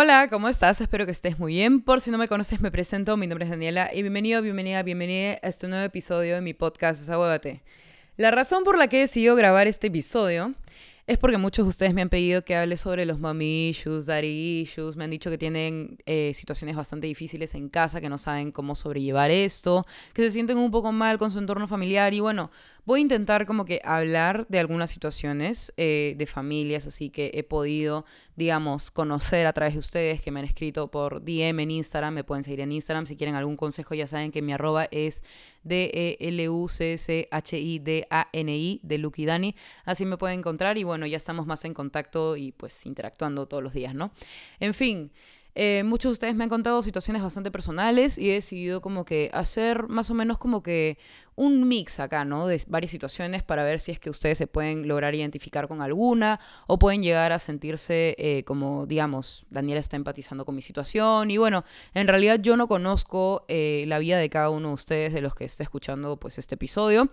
Hola, ¿cómo estás? Espero que estés muy bien. Por si no me conoces, me presento. Mi nombre es Daniela y bienvenido, bienvenida, bienvenida a este nuevo episodio de mi podcast Desahuévate. La razón por la que he decidido grabar este episodio es porque muchos de ustedes me han pedido que hable sobre los mommy issues, daddy issues. Me han dicho que tienen eh, situaciones bastante difíciles en casa, que no saben cómo sobrellevar esto, que se sienten un poco mal con su entorno familiar. Y bueno, voy a intentar como que hablar de algunas situaciones eh, de familias, así que he podido, digamos, conocer a través de ustedes que me han escrito por DM en Instagram. Me pueden seguir en Instagram. Si quieren algún consejo, ya saben que mi arroba es D-E-L-U-C-S-H-I-D-A-N-I de Lucky Dani. Así me pueden encontrar y bueno, ya estamos más en contacto y pues interactuando todos los días, ¿no? En fin. Eh, muchos de ustedes me han contado situaciones bastante personales y he decidido como que hacer más o menos como que un mix acá, ¿no? De varias situaciones para ver si es que ustedes se pueden lograr identificar con alguna o pueden llegar a sentirse eh, como, digamos, Daniela está empatizando con mi situación. Y bueno, en realidad yo no conozco eh, la vida de cada uno de ustedes, de los que está escuchando pues este episodio,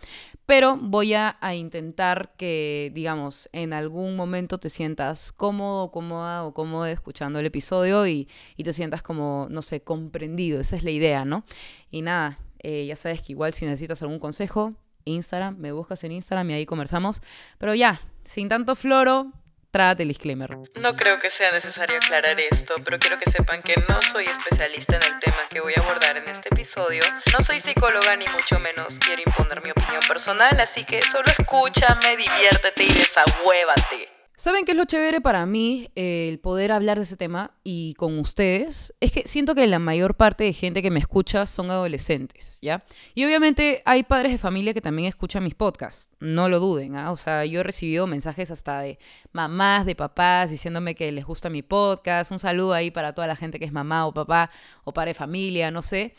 pero voy a, intentar que, digamos, en algún momento te sientas cómodo, cómoda o cómoda escuchando el episodio y, y te sientas como, no sé, comprendido. Esa es la idea, ¿no? Y nada, eh, ya sabes que igual si necesitas algún consejo, Instagram, me buscas en Instagram y ahí conversamos. Pero ya, sin tanto floro, tráate el disclaimer. No creo que sea necesario aclarar esto, pero quiero que sepan que no soy especialista en el tema que voy a abordar en este episodio. No soy psicóloga ni mucho menos quiero imponer mi opinión personal, así que solo escúchame, diviértete y desahuévate. ¿Saben qué es lo chévere para mí el poder hablar de ese tema y con ustedes? Es que siento que la mayor parte de gente que me escucha son adolescentes, ¿ya? Y obviamente hay padres de familia que también escuchan mis podcasts, no lo duden, ¿ah? O sea, yo he recibido mensajes hasta de mamás, de papás, diciéndome que les gusta mi podcast, un saludo ahí para toda la gente que es mamá o papá o padre de familia, no sé.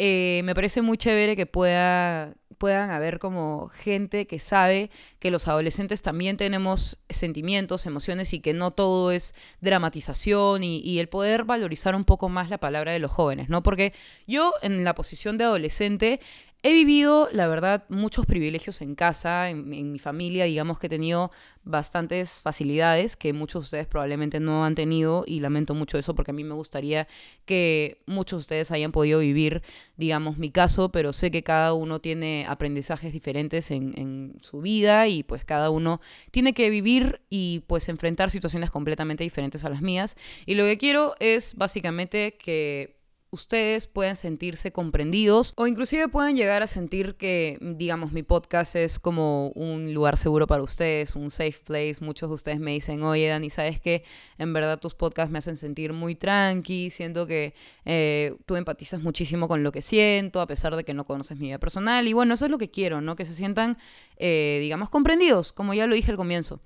Eh, me parece muy chévere que pueda, puedan haber como gente que sabe que los adolescentes también tenemos sentimientos, emociones y que no todo es dramatización y, y, el poder valorizar un poco más la palabra de los jóvenes, ¿no? Porque yo en la posición de adolescente He vivido, la verdad, muchos privilegios en casa, en, mi familia, digamos que he tenido bastantes facilidades que muchos de ustedes probablemente no han tenido y lamento mucho eso porque a mí me gustaría que muchos de ustedes hayan podido vivir, digamos, mi caso, pero sé que cada uno tiene aprendizajes diferentes en, en su vida y pues cada uno tiene que vivir y pues enfrentar situaciones completamente diferentes a las mías. Y lo que quiero es básicamente que ustedes pueden sentirse comprendidos o inclusive pueden llegar a sentir que, digamos, mi podcast es como un lugar seguro para ustedes, un safe place. Muchos de ustedes me dicen, oye, Dani, ¿sabes que En verdad tus podcasts me hacen sentir muy tranqui, siento que eh, tú empatizas muchísimo con lo que siento, a pesar de que no conoces mi vida personal. Y bueno, eso es lo que quiero, ¿no? Que se sientan, eh, digamos, comprendidos, como ya lo dije al comienzo.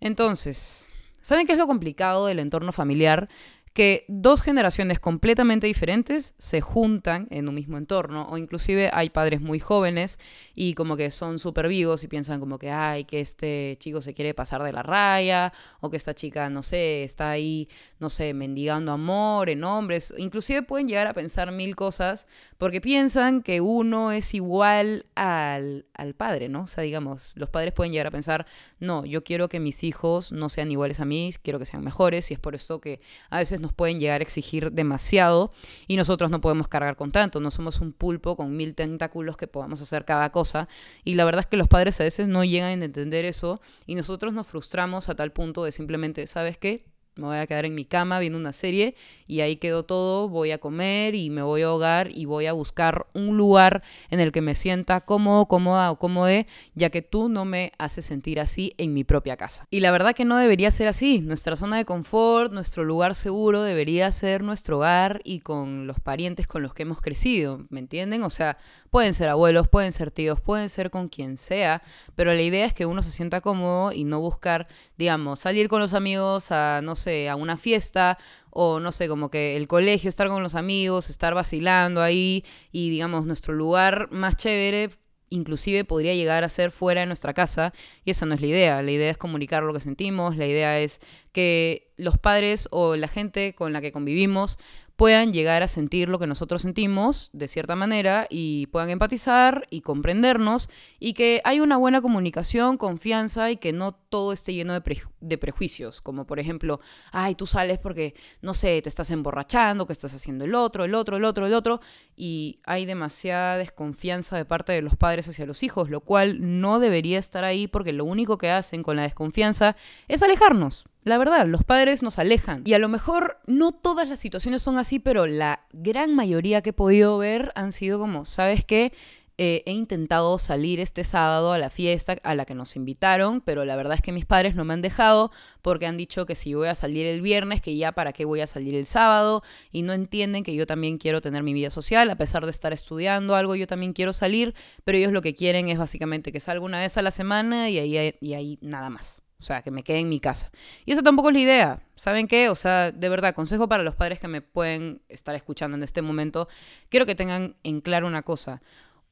Entonces, ¿saben qué es lo complicado del entorno familiar? Que dos generaciones completamente diferentes se juntan en un mismo entorno o inclusive hay padres muy jóvenes y como que son súper vivos y piensan como que ay que este chico se quiere pasar de la raya o que esta chica no sé está ahí no sé mendigando amor en hombres. Inclusive pueden llegar a pensar mil cosas porque piensan que uno es igual al, al padre no o sea digamos los padres pueden llegar a pensar no yo quiero que mis hijos no sean iguales a mí quiero que sean mejores y es por esto que a veces no pueden llegar a exigir demasiado y nosotros no podemos cargar con tanto. No somos un pulpo con mil tentáculos que podamos hacer cada cosa. Y la verdad es que los padres a veces no llegan a entender eso y nosotros nos frustramos a tal punto de simplemente, ¿sabes qué? Me voy a quedar en mi cama viendo una serie y ahí quedó todo, voy a comer y me voy a ahogar y voy a buscar un lugar en el que me sienta cómodo, cómoda o cómodo, ya que tú no me haces sentir así en mi propia casa. Y la verdad que no debería ser así. Nuestra zona de confort, nuestro lugar seguro debería ser nuestro hogar y con los parientes con los que hemos crecido, ¿me entienden? O sea, pueden ser abuelos, pueden ser tíos, pueden ser con quien sea, pero la idea es que uno se sienta cómodo y no buscar, digamos, salir con los amigos a, no sé, a una fiesta o no sé, como que el colegio, estar con los amigos, estar vacilando ahí y digamos nuestro lugar más chévere inclusive podría llegar a ser fuera de nuestra casa y esa no es la idea. La idea es comunicar lo que sentimos, la idea es que los padres o la gente con la que convivimos puedan llegar a sentir lo que nosotros sentimos de cierta manera y puedan empatizar y comprendernos y que hay una buena comunicación, confianza y que no todo esté lleno de, de prejuicios, como por ejemplo, ay, tú sales porque, no sé, te estás emborrachando, que estás haciendo el otro, el otro, el otro, el otro, y hay demasiada desconfianza de parte de los padres hacia los hijos, lo cual no debería estar ahí porque lo único que hacen con la desconfianza es alejarnos. La verdad, los padres nos alejan. Y a lo mejor no todas las situaciones son así, pero la gran mayoría que he podido ver han sido como, ¿sabes qué? Eh, he intentado salir este sábado a la fiesta a la que nos invitaron, pero la verdad es que mis padres no me han dejado porque han dicho que si voy a salir el viernes, que ya para qué voy a salir el sábado, y no entienden que yo también quiero tener mi vida social, a pesar de estar estudiando algo, yo también quiero salir, pero ellos lo que quieren es básicamente que salga una vez a la semana y ahí, y ahí nada más. O sea, que me quede en mi casa. Y esa tampoco es la idea. ¿Saben qué? O sea, de verdad, consejo para los padres que me pueden estar escuchando en este momento. Quiero que tengan en claro una cosa.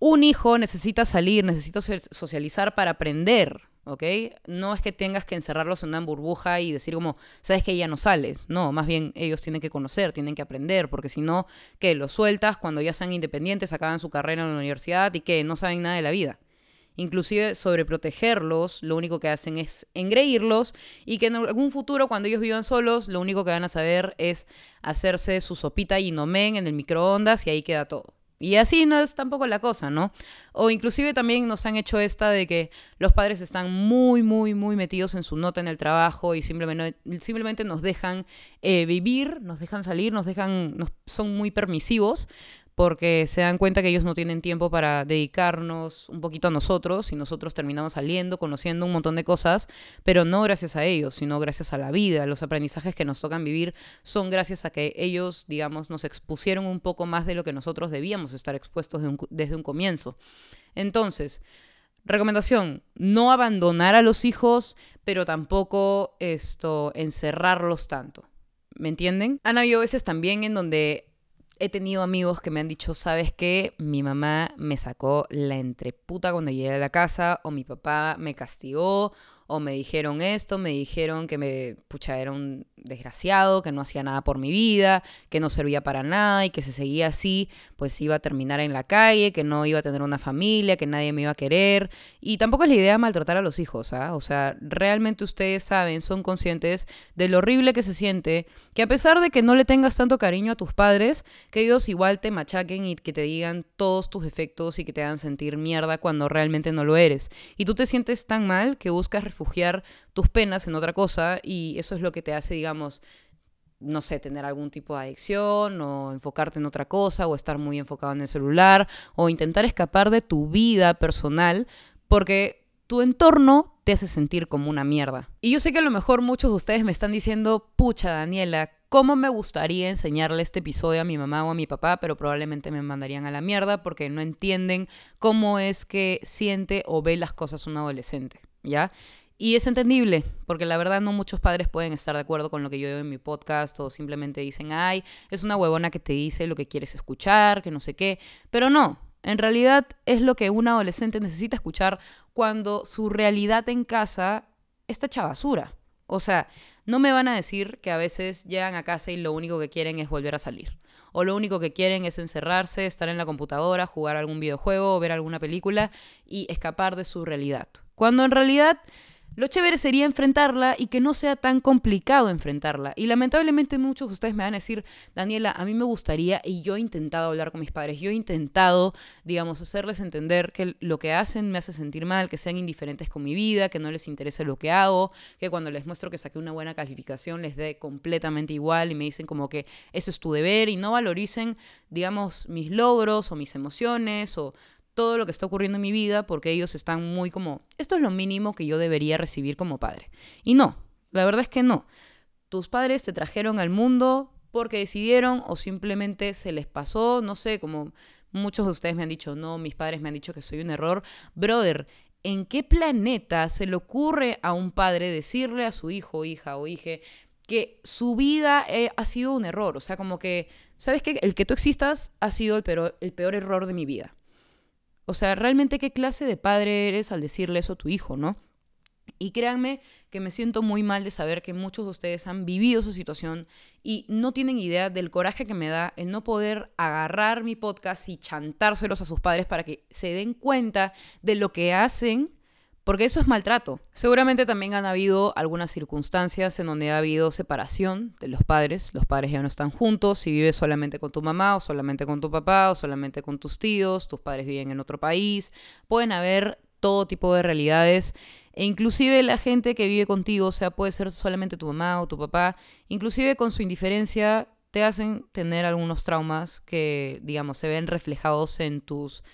Un hijo necesita salir, necesita socializar para aprender, ¿ok? No es que tengas que encerrarlos en una burbuja y decir como, sabes que ya no sales. No, más bien ellos tienen que conocer, tienen que aprender, porque si no, que los sueltas cuando ya sean independientes, acaban su carrera en la universidad y que no saben nada de la vida inclusive sobreprotegerlos, lo único que hacen es engreírlos y que en algún futuro cuando ellos vivan solos, lo único que van a saber es hacerse su sopita y nomen en el microondas y ahí queda todo. Y así no es tampoco la cosa, ¿no? O inclusive también nos han hecho esta de que los padres están muy, muy, muy metidos en su nota en el trabajo y simplemente, simplemente nos dejan eh, vivir, nos dejan salir, nos dejan, nos, son muy permisivos, porque se dan cuenta que ellos no tienen tiempo para dedicarnos un poquito a nosotros y nosotros terminamos saliendo, conociendo un montón de cosas, pero no gracias a ellos, sino gracias a la vida. Los aprendizajes que nos tocan vivir son gracias a que ellos, digamos, nos expusieron un poco más de lo que nosotros debíamos estar expuestos desde un comienzo. Entonces, recomendación, no abandonar a los hijos, pero tampoco esto, encerrarlos tanto. ¿Me entienden? Han habido veces también en donde he tenido amigos que me han dicho, ¿sabes qué? Mi mamá me sacó la entreputa cuando llegué a la casa, o mi papá me castigó, o me dijeron esto, me dijeron que me, pucha, era un desgraciado, que no hacía nada por mi vida, que no servía para nada y que si seguía así, pues iba a terminar en la calle, que no iba a tener una familia, que nadie me iba a querer. Y tampoco es la idea maltratar a los hijos, ¿ah? O sea, realmente ustedes saben, son conscientes de lo horrible que se siente, que a pesar de que no le tengas tanto cariño a tus padres, que ellos igual te machaquen y que te digan todos tus defectos y que te hagan sentir mierda cuando realmente no lo eres. Y tú te sientes tan mal que buscas refugiar tus penas en otra cosa y eso es lo que te hace, digamos, no sé, tener algún tipo de adicción o enfocarte en otra cosa o estar muy enfocado en el celular o intentar escapar de tu vida personal porque tu entorno te hace sentir como una mierda. Y yo sé que a lo mejor muchos de ustedes me están diciendo, pucha Daniela, ¿cómo me gustaría enseñarle este episodio a mi mamá o a mi papá? Pero probablemente me mandarían a la mierda porque no entienden cómo es que siente o ve las cosas un adolescente, ¿ya? Y es entendible, porque la verdad no muchos padres pueden estar de acuerdo con lo que yo digo en mi podcast o simplemente dicen, ay, es una huevona que te dice lo que quieres escuchar, que no sé qué, pero no, en realidad es lo que un adolescente necesita escuchar cuando su realidad en casa está hecha. O sea, no me van a decir que a veces llegan a casa y lo único que quieren es volver a salir. O lo único que quieren es encerrarse, estar en la computadora, jugar algún videojuego, ver alguna película y escapar de su realidad. Cuando en realidad lo chévere sería enfrentarla y que no sea tan complicado enfrentarla. Y lamentablemente muchos de ustedes me van a decir, Daniela, a mí me gustaría, y yo he intentado hablar con mis padres, yo he intentado, digamos, hacerles entender que lo que hacen me hace sentir mal, que sean indiferentes con mi vida, que no les interese lo que hago, que cuando les muestro que saqué una buena calificación les dé completamente igual y me dicen como que eso es tu deber y no valoricen, digamos, mis logros o mis emociones o todo lo que está ocurriendo en mi vida porque ellos están muy como, esto es lo mínimo que yo debería recibir como padre. Y no, la verdad es que no. Tus padres te trajeron al mundo porque decidieron o simplemente se les pasó, no sé, como muchos de ustedes me han dicho, no, mis padres me han dicho que soy un error. Brother, ¿en qué planeta se le ocurre a un padre decirle a su hijo, hija o hija que su vida eh, ha sido un error? O sea, como que, ¿sabes qué? El que tú existas ha sido el peor, el peor error de mi vida. O sea, realmente qué clase de padre eres al decirle eso a tu hijo, ¿no? Y créanme que me siento muy mal de saber que muchos de ustedes han vivido esa situación y no tienen idea del coraje que me da el no poder agarrar mi podcast y chantárselos a sus padres para que se den cuenta de lo que hacen porque eso es maltrato. Seguramente también han habido algunas circunstancias en donde ha habido separación de los padres. Los padres ya no están juntos. Si vives solamente con tu mamá o solamente con tu papá o solamente con tus tíos, tus padres viven en otro país. Pueden haber todo tipo de realidades. E inclusive la gente que vive contigo, o sea, puede ser solamente tu mamá o tu papá, inclusive con su indiferencia te hacen tener algunos traumas que, digamos, se ven reflejados en tus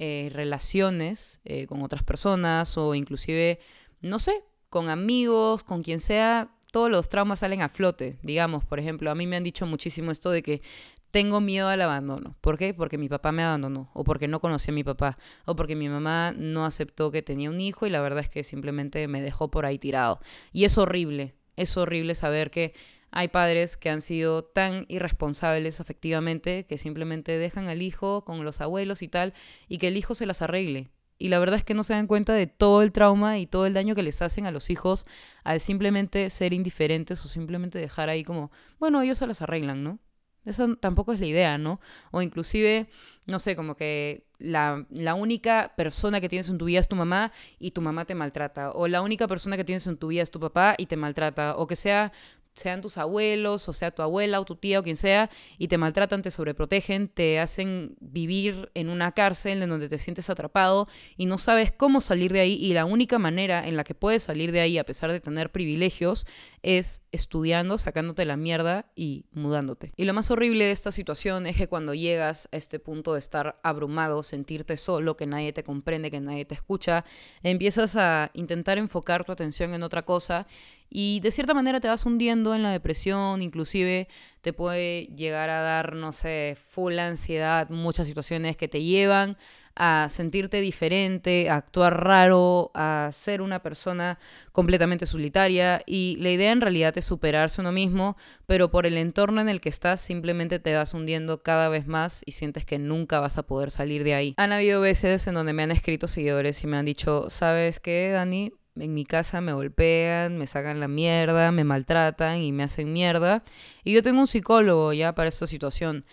eh, relaciones eh, con otras personas o inclusive, no sé, con amigos, con quien sea, todos los traumas salen a flote. Digamos, por ejemplo, a mí me han dicho muchísimo esto de que tengo miedo al abandono. ¿Por qué? Porque mi papá me abandonó, o porque no conocí a mi papá, o porque mi mamá no aceptó que tenía un hijo y la verdad es que simplemente me dejó por ahí tirado. Y es horrible, es horrible saber que hay padres que han sido tan irresponsables afectivamente que simplemente dejan al hijo con los abuelos y tal y que el hijo se las arregle. Y la verdad es que no se dan cuenta de todo el trauma y todo el daño que les hacen a los hijos al simplemente ser indiferentes o simplemente dejar ahí como, bueno, ellos se las arreglan, ¿no? Eso tampoco es la idea, ¿no? O inclusive, no sé, como que la, la, única persona que tienes en tu vida es tu mamá y tu mamá te maltrata. O la única persona que tienes en tu vida es tu papá y te maltrata. O que sea sean tus abuelos, o sea tu abuela o tu tía o quien sea, y te maltratan, te sobreprotegen, te hacen vivir en una cárcel en donde te sientes atrapado y no sabes cómo salir de ahí. Y la única manera en la que puedes salir de ahí, a pesar de tener privilegios, es estudiando, sacándote la mierda y mudándote. Y lo más horrible de esta situación es que cuando llegas a este punto de estar abrumado, sentirte solo, que nadie te comprende, que nadie te escucha, empiezas a intentar enfocar tu atención en otra cosa y de cierta manera te vas hundiendo en la depresión, inclusive te puede llegar a dar, no sé, full ansiedad, muchas situaciones que te llevan a sentirte diferente, a actuar raro, a ser una persona completamente solitaria y la idea en realidad es superarse uno mismo, pero por el entorno en el que estás simplemente te vas hundiendo cada vez más y sientes que nunca vas a poder salir de ahí. Han habido veces en donde me han escrito seguidores y me han dicho, ¿sabes qué, Dani? En mi casa me golpean, me sacan la mierda, me maltratan y me hacen mierda. Y yo tengo un psicólogo ya para esta situación.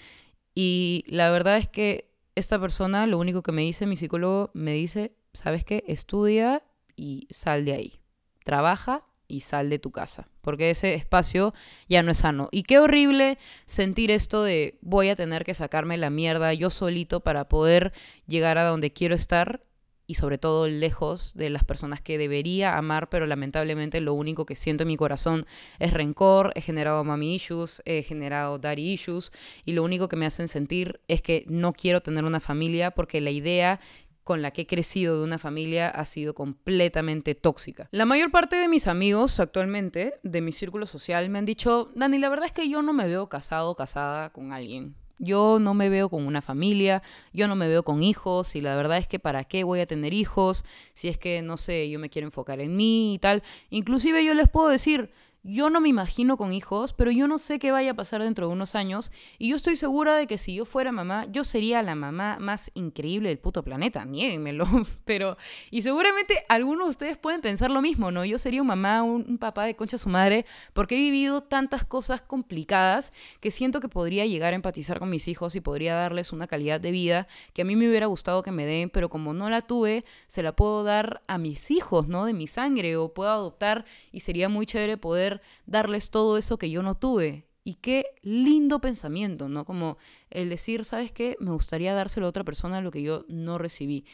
Y la verdad es que esta persona, lo único que me dice mi psicólogo, me dice, ¿sabes qué? Estudia y sal de ahí. Trabaja y sal de tu casa, porque ese espacio ya no es sano. Y qué horrible sentir esto de voy a tener que sacarme la mierda yo solito para poder llegar a donde quiero estar y sobre todo lejos de las personas que debería amar, pero lamentablemente lo único que siento en mi corazón es rencor, he generado mami issues, he generado daddy issues y lo único que me hacen sentir es que no quiero tener una familia porque la idea con la que he crecido de una familia ha sido completamente tóxica. La mayor parte de mis amigos actualmente, de mi círculo social, me han dicho, Dani, la verdad es que yo no me veo casado o casada con alguien. Yo no me veo con una familia, yo no me veo con hijos y la verdad es que para qué voy a tener hijos si es que, no sé, yo me quiero enfocar en mí y tal. Inclusive yo les puedo decir, yo no me imagino con hijos, pero yo no sé qué vaya a pasar dentro de unos años. Y yo estoy segura de que si yo fuera mamá, yo sería la mamá más increíble del puto planeta. Niéguenmelo. Pero, y seguramente algunos de ustedes pueden pensar lo mismo, ¿no? Yo sería un mamá, un, papá de concha su madre, porque he vivido tantas cosas complicadas que siento que podría llegar a empatizar con mis hijos y podría darles una calidad de vida que a mí me hubiera gustado que me den, pero como no la tuve, se la puedo dar a mis hijos, ¿no? De mi sangre, o puedo adoptar y sería muy chévere poder darles todo eso que yo no tuve. Y qué lindo pensamiento, ¿no? Como el decir, ¿sabes qué? Me gustaría dárselo a otra persona lo que yo no recibí.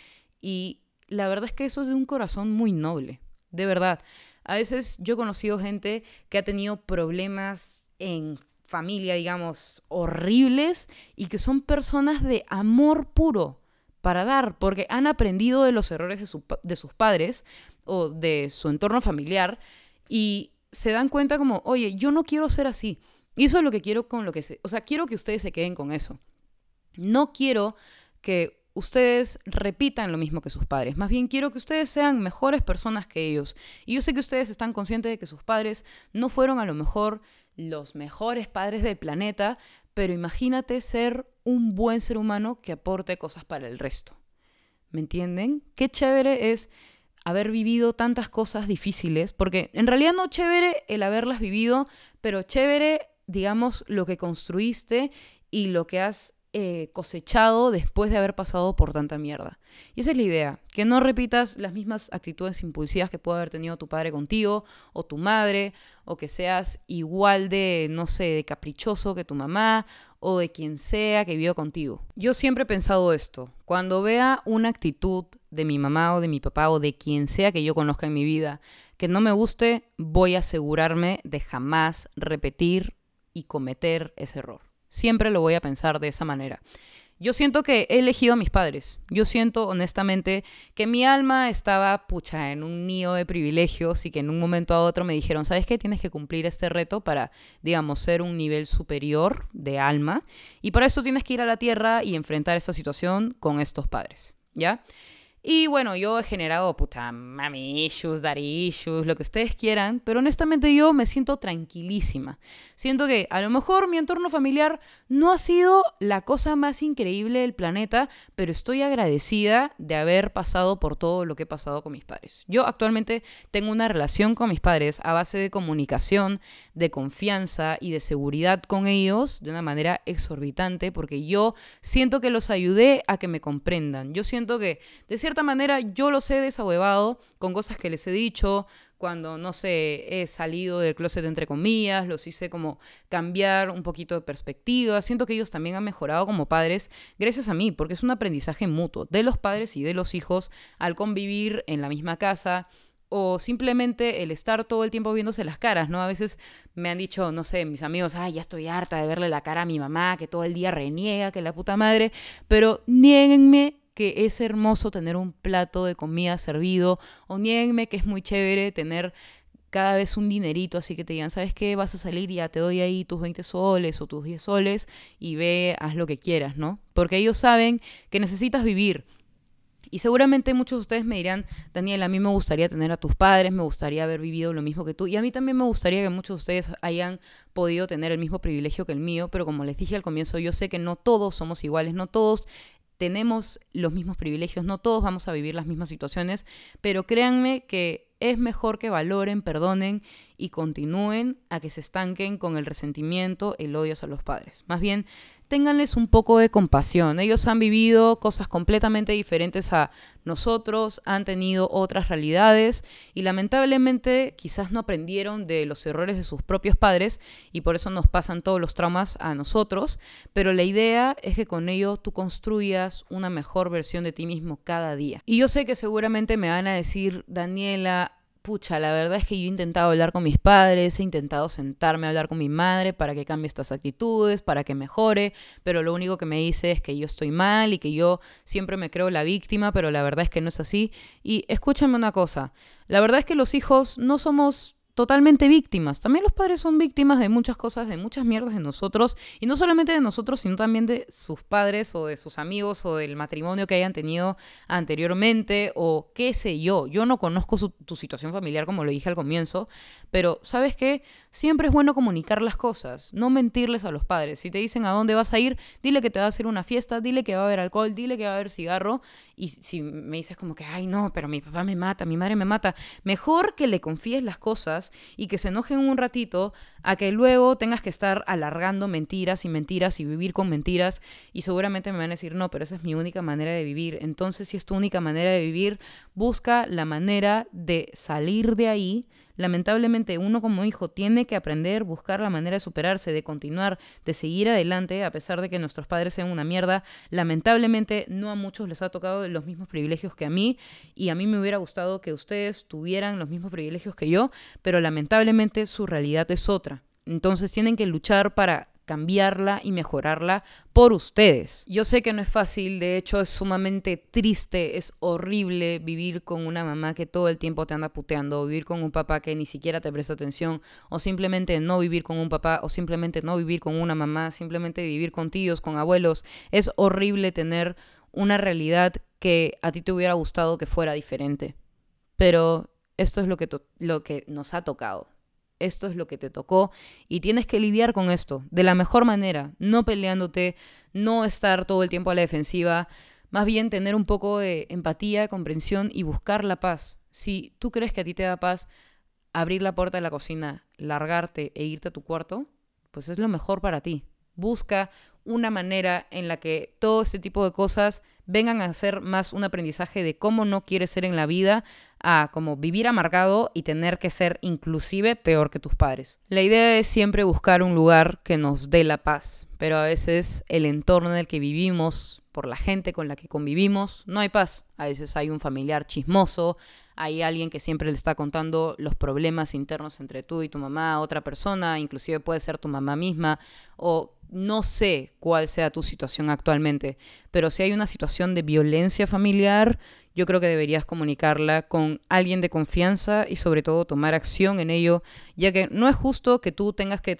Y la verdad es que eso es de un corazón muy noble, de verdad. A veces yo he conocido gente que ha tenido problemas en familia, digamos, horribles y que son personas de amor puro para dar, porque han aprendido de los errores de, de sus padres o de su entorno familiar y se dan cuenta como, oye, yo no quiero ser así. Y eso es lo que quiero con lo que se... O sea, quiero que ustedes se queden con eso. No quiero que ustedes repitan lo mismo que sus padres. Más bien quiero que ustedes sean mejores personas que ellos. Y yo sé que ustedes están conscientes de que sus padres no fueron a lo mejor los mejores padres del planeta, pero imagínate ser un buen ser humano que aporte cosas para el resto. ¿Me entienden? Qué chévere es haber vivido tantas cosas difíciles, porque en realidad no chévere el haberlas vivido, pero chévere, digamos, lo que construiste y lo que has eh, cosechado después de haber pasado por tanta mierda. Y esa es la idea, que no repitas las mismas actitudes impulsivas que puede haber tenido tu padre contigo o tu madre, o que seas igual de, no sé, de caprichoso que tu mamá o de quien sea que vivió contigo. Yo siempre he pensado esto, cuando vea una actitud de mi mamá o de mi papá o de quien sea que yo conozca en mi vida que no me guste, voy a asegurarme de jamás repetir y cometer ese error. Siempre lo voy a pensar de esa manera. Yo siento que he elegido a mis padres. Yo siento honestamente que mi alma estaba pucha en un nido de privilegios y que en un momento a otro me dijeron, ¿sabes qué? Tienes que cumplir este reto para, digamos, ser un nivel superior de alma. Y para eso tienes que ir a la tierra y enfrentar esta situación con estos padres. ¿Ya? Y bueno, yo he generado, puta, mami issues, daddy issues, lo que ustedes quieran, pero honestamente yo me siento tranquilísima. Siento que a lo mejor mi entorno familiar no ha sido la cosa más increíble del planeta, pero estoy agradecida de haber pasado por todo lo que he pasado con mis padres. Yo actualmente tengo una relación con mis padres a base de comunicación, de confianza y de seguridad con ellos de una manera exorbitante, porque yo siento que los ayudé a que me comprendan. Yo siento que, de cierta cierta manera yo los he desahuevado con cosas que les he dicho, cuando, no sé, he salido del closet entre comillas, los hice como cambiar un poquito de perspectiva. Siento que ellos también han mejorado como padres gracias a mí, porque es un aprendizaje mutuo de los padres y de los hijos al convivir en la misma casa o simplemente el estar todo el tiempo viéndose las caras, ¿no? A veces me han dicho, no sé, mis amigos, ay, ya estoy harta de verle la cara a mi mamá, que todo el día reniega, que la puta madre, pero niéguenme que es hermoso tener un plato de comida servido, o niéguenme que es muy chévere tener cada vez un dinerito, así que te digan, ¿sabes qué? Vas a salir y ya te doy ahí tus 20 soles o tus 10 soles y ve, haz lo que quieras, ¿no? Porque ellos saben que necesitas vivir. Y seguramente muchos de ustedes me dirán, Daniel, a mí me gustaría tener a tus padres, me gustaría haber vivido lo mismo que tú. Y a mí también me gustaría que muchos de ustedes hayan podido tener el mismo privilegio que el mío, pero como les dije al comienzo, yo sé que no todos somos iguales, no todos tenemos los mismos privilegios, no todos vamos a vivir las mismas situaciones, pero créanme que es mejor que valoren, perdonen y continúen a que se estanquen con el resentimiento, el odio a los padres. Más bien, ténganles un poco de compasión. Ellos han vivido cosas completamente diferentes a nosotros, han tenido otras realidades y lamentablemente quizás no aprendieron de los errores de sus propios padres y por eso nos pasan todos los traumas a nosotros, pero la idea es que con ello tú construyas una mejor versión de ti mismo cada día. Y yo sé que seguramente me van a decir, Daniela, pucha, la verdad es que yo he intentado hablar con mis padres, he intentado sentarme a hablar con mi madre para que cambie estas actitudes, para que mejore, pero lo único que me dice es que yo estoy mal y que yo siempre me creo la víctima, pero la verdad es que no es así. Y escúchame una cosa, la verdad es que los hijos no somos totalmente víctimas. También los padres son víctimas de muchas cosas, de muchas mierdas de nosotros, y no solamente de nosotros, sino también de sus padres o de sus amigos o del matrimonio que hayan tenido anteriormente o qué sé yo. Yo no conozco tu situación familiar como lo dije al comienzo, pero sabes qué, siempre es bueno comunicar las cosas, no mentirles a los padres. Si te dicen a dónde vas a ir, dile que te va a hacer una fiesta, dile que va a haber alcohol, dile que va a haber cigarro, y si me dices como que, ay no, pero mi papá me mata, mi madre me mata, mejor que le confíes las cosas y que se enojen un ratito a que luego tengas que estar alargando mentiras y mentiras y vivir con mentiras y seguramente me van a decir, no, pero esa es mi única manera de vivir. Entonces, si es tu única manera de vivir, busca la manera de salir de ahí Lamentablemente uno como hijo tiene que aprender, buscar la manera de superarse, de continuar, de seguir adelante, a pesar de que nuestros padres sean una mierda. Lamentablemente no a muchos les ha tocado los mismos privilegios que a mí y a mí me hubiera gustado que ustedes tuvieran los mismos privilegios que yo, pero lamentablemente su realidad es otra. Entonces tienen que luchar para cambiarla y mejorarla por ustedes. Yo sé que no es fácil, de hecho es sumamente triste, es horrible vivir con una mamá que todo el tiempo te anda puteando, vivir con un papá que ni siquiera te presta atención, o simplemente no vivir con un papá, o simplemente no vivir con una mamá, simplemente vivir con tíos, con abuelos. Es horrible tener una realidad que a ti te hubiera gustado que fuera diferente. Pero esto es lo que, lo que nos ha tocado esto es lo que te tocó y tienes que lidiar con esto de la mejor manera, no peleándote, no estar todo el tiempo a la defensiva, Más bien tener un poco de empatía, comprensión y buscar la paz. Si tú crees que a ti te da paz abrir la puerta de la cocina, largarte e irte a tu cuarto, pues es lo mejor para ti. Busca una manera en la que todo este tipo de cosas vengan a ser más un aprendizaje de cómo no quieres ser en la vida, a como vivir amargado y tener que ser inclusive peor que tus padres. La idea es siempre buscar un lugar que nos dé la paz, pero a veces el entorno en el que vivimos, por la gente con la que convivimos, no hay paz. A veces hay un familiar chismoso, hay alguien que siempre le está contando los problemas internos entre tú y tu mamá, otra persona, inclusive puede ser tu mamá misma, o no sé cuál sea tu situación actualmente, pero si hay una situación de violencia familiar, yo creo que deberías comunicarla con alguien de confianza y sobre todo tomar acción en ello, ya que no es justo que tú tengas que,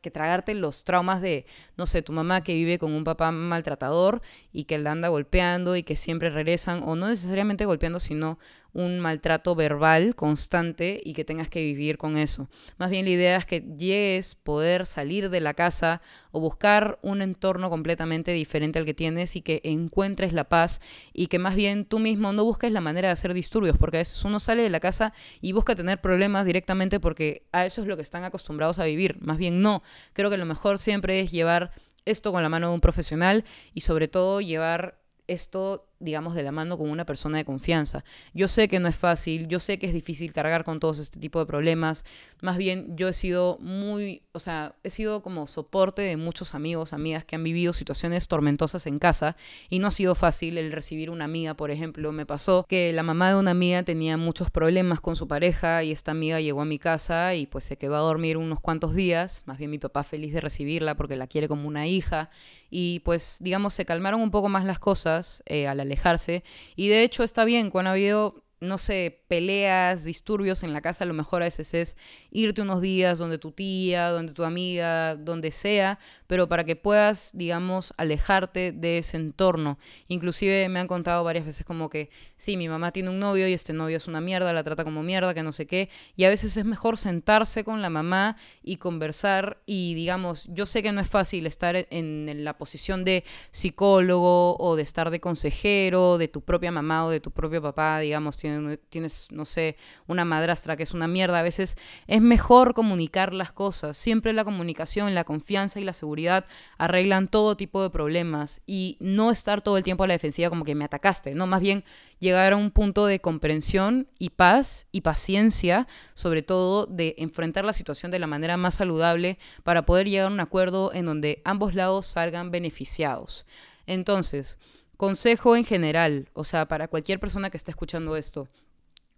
que tragarte los traumas de, no sé, tu mamá que vive con un papá maltratador y que la anda golpeando y que siempre regresan, o no necesariamente golpeando, sino un maltrato verbal constante y que tengas que vivir con eso. Más bien la idea es que llegues poder salir de la casa o buscar un entorno completamente diferente al que tienes y que encuentres la paz y que más bien tú mismo no busques la manera de hacer disturbios, porque a veces uno sale de la casa y busca tener problemas directamente porque a eso es lo que están acostumbrados a vivir. Más bien no, creo que lo mejor siempre es llevar esto con la mano de un profesional y sobre todo llevar esto digamos, de la mano con una persona de confianza. Yo sé que no es fácil, yo sé que es difícil cargar con todos este tipo de problemas. Más bien, yo he sido muy, o sea, he sido como soporte de muchos amigos, amigas que han vivido situaciones tormentosas en casa y no ha sido fácil el recibir una amiga, por ejemplo. Me pasó que la mamá de una amiga tenía muchos problemas con su pareja y esta amiga llegó a mi casa y pues se quedó a dormir unos cuantos días. Más bien mi papá feliz de recibirla porque la quiere como una hija y pues digamos se calmaron un poco más las cosas eh, a la alejarse. Y de hecho está bien, cuando ha habido no sé, peleas, disturbios en la casa, a lo mejor a veces es irte unos días donde tu tía, donde tu amiga, donde sea, pero para que puedas, digamos, alejarte de ese entorno. Inclusive me han contado varias veces como que, sí, mi mamá tiene un novio y este novio es una mierda, la trata como mierda, que no sé qué, y a veces es mejor sentarse con la mamá y conversar y, digamos, yo sé que no es fácil estar en la posición de psicólogo o de estar de consejero, de tu propia mamá o de tu propio papá, digamos, tiene tienes, no sé, una madrastra que es una mierda, a veces es mejor comunicar las cosas. Siempre la comunicación, la confianza y la seguridad arreglan todo tipo de problemas y no estar todo el tiempo a la defensiva como que me atacaste, no, más bien llegar a un punto de comprensión y paz y paciencia, sobre todo de enfrentar la situación de la manera más saludable para poder llegar a un acuerdo en donde ambos lados salgan beneficiados. Entonces, consejo en general, o sea, para cualquier persona que esté escuchando esto,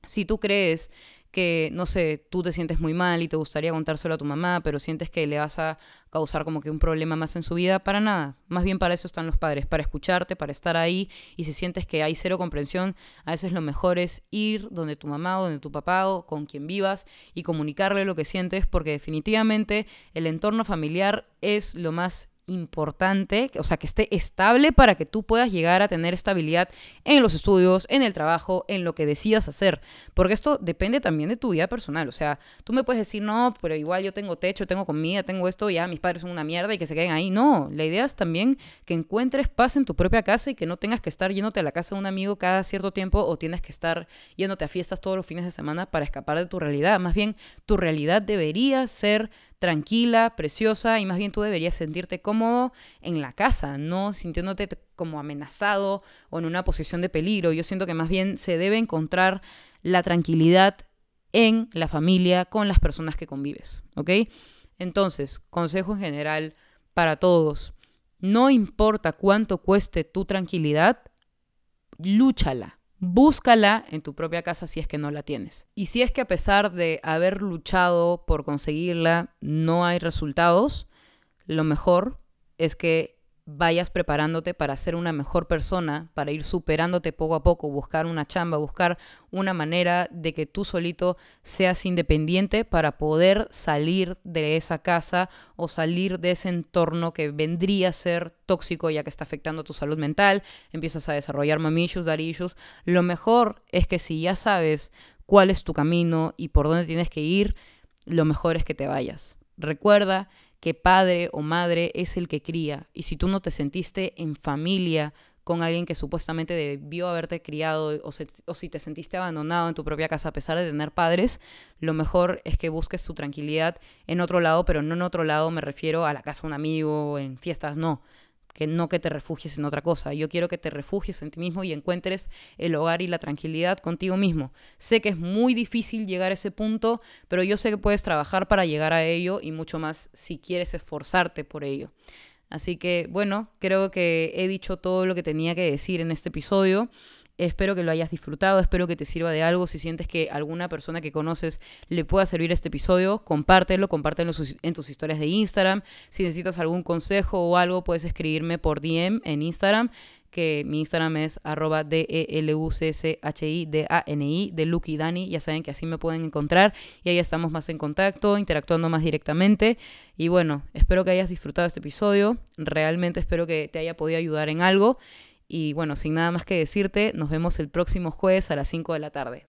si tú crees que, no sé, tú te sientes muy mal y te gustaría contárselo a tu mamá, pero sientes que le vas a causar como que un problema más en su vida, para nada. Más bien para eso están los padres, para escucharte, para estar ahí. Y si sientes que hay cero comprensión, a veces lo mejor es ir donde tu mamá o donde tu papá o con quien vivas y comunicarle lo que sientes, porque definitivamente el entorno familiar es lo más importante, o sea, que esté estable para que tú puedas llegar a tener estabilidad en los estudios, en el trabajo, en lo que decidas hacer. Porque esto depende también de tu vida personal. O sea, tú me puedes decir, no, pero igual yo tengo techo, tengo comida, tengo esto, ya mis padres son una mierda y que se queden ahí. No, la idea es también que encuentres paz en tu propia casa y que no tengas que estar yéndote a la casa de un amigo cada cierto tiempo o tienes que estar yéndote a fiestas todos los fines de semana para escapar de tu realidad. Más bien, tu realidad debería ser tranquila, preciosa y más bien tú deberías sentirte cómodo en la casa, no sintiéndote como amenazado o en una posición de peligro. Yo siento que más bien se debe encontrar la tranquilidad en la familia, con las personas que convives, ¿ok? Entonces, consejo en general para todos, no importa cuánto cueste tu tranquilidad, lúchala, Búscala en tu propia casa si es que no la tienes. Y si es que a pesar de haber luchado por conseguirla no hay resultados, lo mejor es que vayas preparándote para ser una mejor persona, para ir superándote poco a poco, buscar una chamba, buscar una manera de que tú solito seas independiente para poder salir de esa casa o salir de ese entorno que vendría a ser tóxico ya que está afectando tu salud mental, empiezas a desarrollar mami issues, issues. Lo mejor es que si ya sabes cuál es tu camino y por dónde tienes que ir, lo mejor es que te vayas. Recuerda que padre o madre es el que cría. Y si tú no te sentiste en familia con alguien que supuestamente debió haberte criado o, o, si te sentiste abandonado en tu propia casa a pesar de tener padres, lo mejor es que busques su tranquilidad en otro lado, pero no en otro lado me refiero a la casa de un amigo, en fiestas, no que no que te refugies en otra cosa. Yo quiero que te refugies en ti mismo y encuentres el hogar y la tranquilidad contigo mismo. Sé que es muy difícil llegar a ese punto, pero yo sé que puedes trabajar para llegar a ello y mucho más si quieres esforzarte por ello. Así que bueno, creo que he dicho todo lo que tenía que decir en este episodio. Espero que lo hayas disfrutado, espero que te sirva de algo. Si sientes que alguna persona que conoces le pueda servir este episodio, compártelo, compártelo en tus historias de Instagram. Si necesitas algún consejo o algo, puedes escribirme por DM en Instagram, que mi Instagram es arroba D-E-L-U-C-C-H-I-D-A-N-I, de Lucky Dani. Ya saben que así me pueden encontrar y ahí estamos más en contacto, interactuando más directamente. Y bueno, espero que hayas disfrutado este episodio. Realmente espero que te haya podido ayudar en algo. Y bueno, sin nada más que decirte, nos vemos el próximo jueves a las 5 de la tarde.